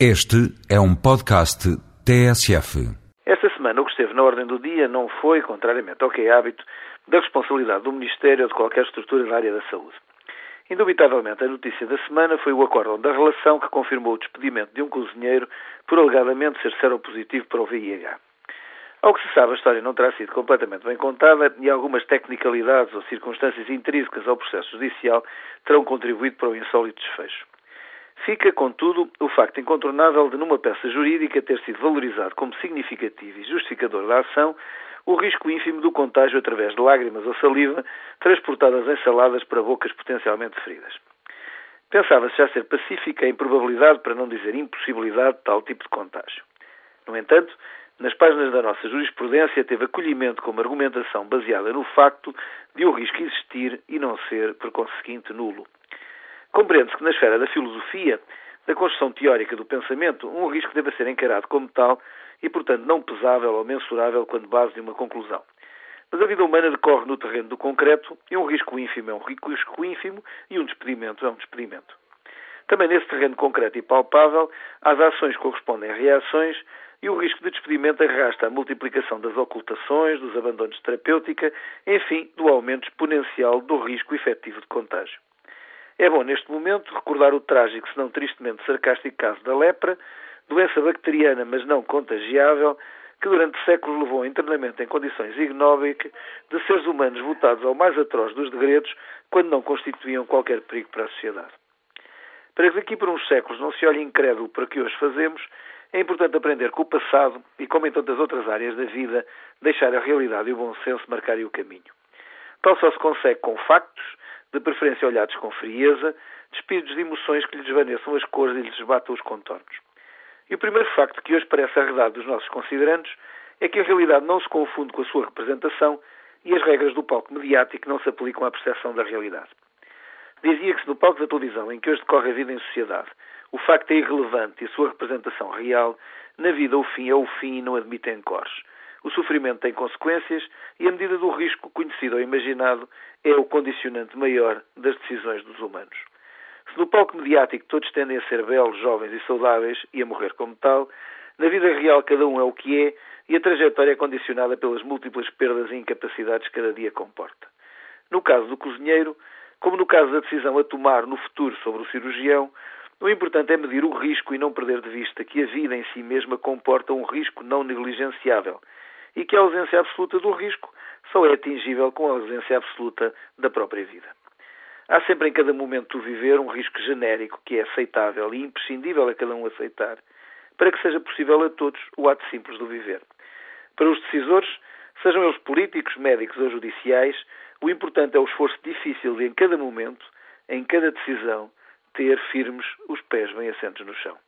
Este é um podcast TSF. Esta semana o que esteve na ordem do dia não foi, contrariamente ao que é hábito, da responsabilidade do Ministério ou de qualquer estrutura da área da saúde. Indubitavelmente, a notícia da semana foi o acórdão da relação que confirmou o despedimento de um cozinheiro por alegadamente ser seropositivo para o VIH. Ao que se sabe, a história não terá sido completamente bem contada e algumas tecnicalidades ou circunstâncias intrínsecas ao processo judicial terão contribuído para o insólito desfecho. Fica, contudo, o facto incontornável de, numa peça jurídica, ter sido valorizado como significativo e justificador da ação o risco ínfimo do contágio através de lágrimas ou saliva transportadas em saladas para bocas potencialmente feridas. Pensava-se já ser pacífica a improbabilidade, para não dizer impossibilidade, de tal tipo de contágio. No entanto, nas páginas da nossa jurisprudência teve acolhimento como argumentação baseada no facto de o risco existir e não ser, por conseguinte, nulo. Compreende-se que na esfera da filosofia, da construção teórica do pensamento, um risco deve ser encarado como tal e, portanto, não pesável ou mensurável quando base de uma conclusão. Mas a vida humana decorre no terreno do concreto e um risco ínfimo é um risco ínfimo e um despedimento é um despedimento. Também nesse terreno concreto e palpável, às ações correspondem reações e o risco de despedimento arrasta a multiplicação das ocultações, dos abandonos de terapêutica, enfim, do aumento exponencial do risco efetivo de contágio. É bom, neste momento, recordar o trágico, se não tristemente sarcástico caso da lepra, doença bacteriana, mas não contagiável, que durante séculos levou ao internamento em condições ignóbeis de seres humanos votados ao mais atroz dos degredos, quando não constituíam qualquer perigo para a sociedade. Para que daqui por uns séculos não se olhe incrédulo para o que hoje fazemos, é importante aprender com o passado e, como em tantas outras áreas da vida, deixar a realidade e o bom senso marcarem o caminho. Tal só se consegue com factos de preferência olhados com frieza, despidos de emoções que lhe desvaneçam as cores e lhes batam os contornos. E o primeiro facto que hoje parece arredado dos nossos considerandos é que a realidade não se confunde com a sua representação e as regras do palco mediático não se aplicam à percepção da realidade. Dizia que se no palco da televisão em que hoje decorre a vida em sociedade o facto é irrelevante e a sua representação real, na vida o fim é o fim e não admite encores. O sofrimento tem consequências e a medida do risco, conhecido ou imaginado, é o condicionante maior das decisões dos humanos. Se no palco mediático todos tendem a ser belos, jovens e saudáveis e a morrer como tal, na vida real cada um é o que é e a trajetória é condicionada pelas múltiplas perdas e incapacidades que cada dia comporta. No caso do cozinheiro, como no caso da decisão a tomar no futuro sobre o cirurgião, o importante é medir o risco e não perder de vista que a vida em si mesma comporta um risco não negligenciável e que a ausência absoluta do risco só é atingível com a ausência absoluta da própria vida. Há sempre em cada momento do viver um risco genérico que é aceitável e imprescindível a cada um aceitar, para que seja possível a todos o ato simples do viver. Para os decisores, sejam eles políticos, médicos ou judiciais, o importante é o esforço difícil de, em cada momento, em cada decisão, ter firmes os pés bem assentos no chão.